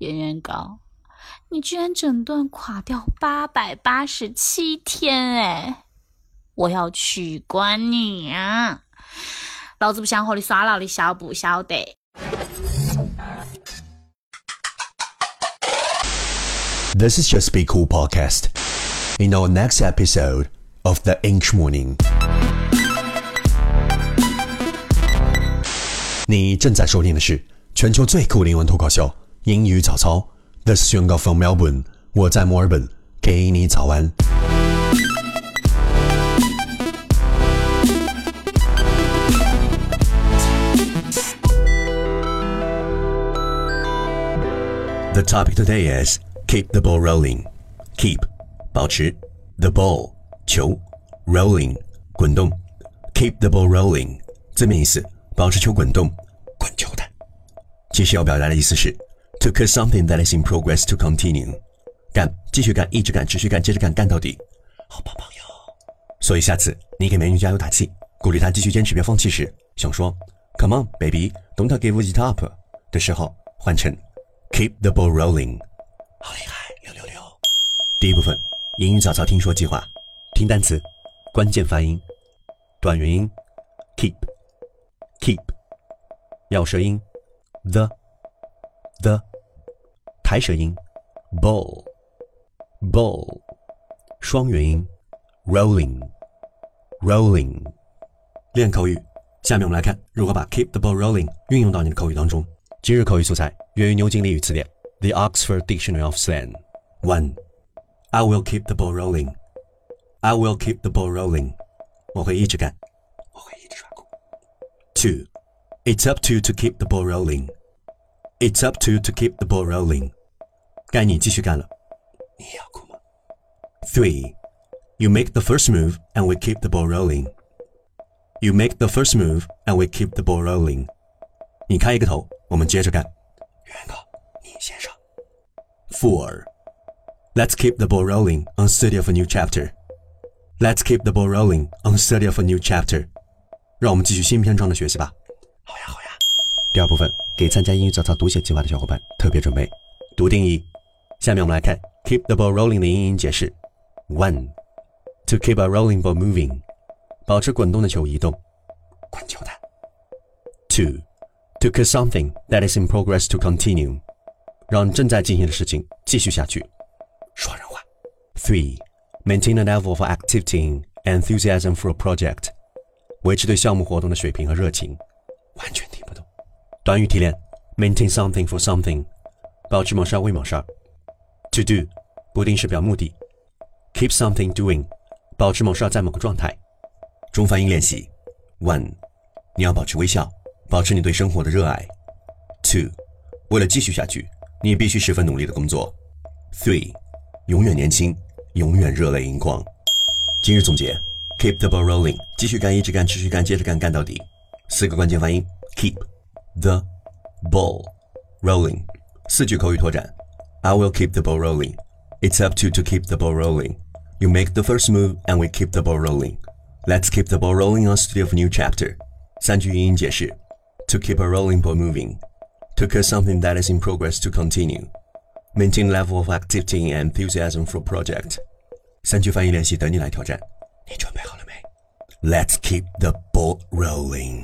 圆圆糕，你居然整段垮掉八百八十七天哎！我要取关你啊！老子不想和你耍了，你晓不晓得？This is just be cool podcast. In our next episode of the Inch Morning，你正在收听的是全球最酷的英文脱口秀。英语早操，This is 宣告 from Melbourne，我在墨尔本，给你早安。The topic today is keep the ball rolling. Keep 保持 the ball 球 rolling 滚动 keep the ball rolling 字面意思保持球滚动滚球的。其实要表达的意思是 To cut something that is in progress to continue，干，继续干，一直干，持续干，接着干，干到底，好棒棒哟！所以下次你给美女加油打气，鼓励她继续坚持，别放弃时，想说 Come on, baby, don't give it up 的时候，换成 Keep the ball rolling，好厉害，六六六！第一部分英语早操听说计划，听单词，关键发音，短元音 keep，keep，咬舌音，the，the。the 抬舌音，bowl bowl 双元音，rolling rolling 练口语。下面我们来看如何把 keep the ball rolling 运用到你的口语当中。今日口语素材源于牛津俚语词典，The Oxford Dictionary of Slang。One, I will keep the ball rolling. I will keep the ball rolling. 我会一直干，我会一直耍酷。Two, It's up to you to keep the ball rolling. It's up to you to keep the ball rolling. 该你继续干了。你要哭吗？Three, you make the first move and we keep the ball rolling. You make the first move and we keep the ball rolling. 你开一个头，我们接着干。元哥，你先上。Four, let's keep the ball rolling on study of a new chapter. Let's keep the ball rolling on study of a new chapter. 让我们继续新篇章的学习吧。好呀，好呀。第二部分。给参加英语早操读写计划的小伙伴特别准备。读定义。 下面我们来看 keep the ball rolling 的英音解释。One, to keep a rolling ball moving，保持滚动的球移动。滚球的。Two, to cut something that is in progress to continue，让正在进行的事情继续下去。说人话。Three, maintain a level of activity and enthusiasm for a project，维持对项目活动的水平和热情。完全听不懂。短语提炼：maintain something for something，保持某事为某事儿 ；to do，不定式表目的；keep something doing，保持某事在某个状态。中发音练习：one，你要保持微笑，保持你对生活的热爱；two，为了继续下去，你必须十分努力的工作；three，永远年轻，永远热泪盈眶。今日总结：keep the ball rolling，继续干，一直干，持续干，接着干，干到底。四个关键发音：keep。the ball rolling. 四句口语拓展. I will keep the ball rolling. It's up to you to keep the ball rolling. You make the first move and we keep the ball rolling. Let's keep the ball rolling on study of a new chapter. 三句语音解释. To keep a rolling ball moving. To cut something that is in progress to continue. Maintain level of activity and enthusiasm for project. 三句翻译练习等你来挑战。你准备好了没？Let's keep the ball rolling.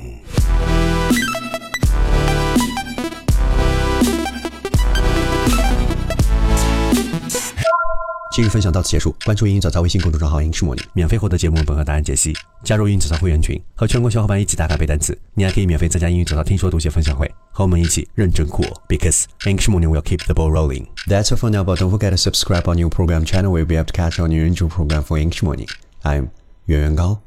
今日分享到此结束，关注“英语早操”微信公众账号“英式模拟”，免费获得节目本和答案解析。加入“英语早操”会员群，和全国小伙伴一起打卡背单词。你还可以免费参加“英语早操”听说读写分享会，和我们一起认真酷，because English morning will keep the ball rolling. That's all for now, but don't forget to subscribe our new program channel. We'll be able to catch our new intro program for English morning. I'm 袁元高。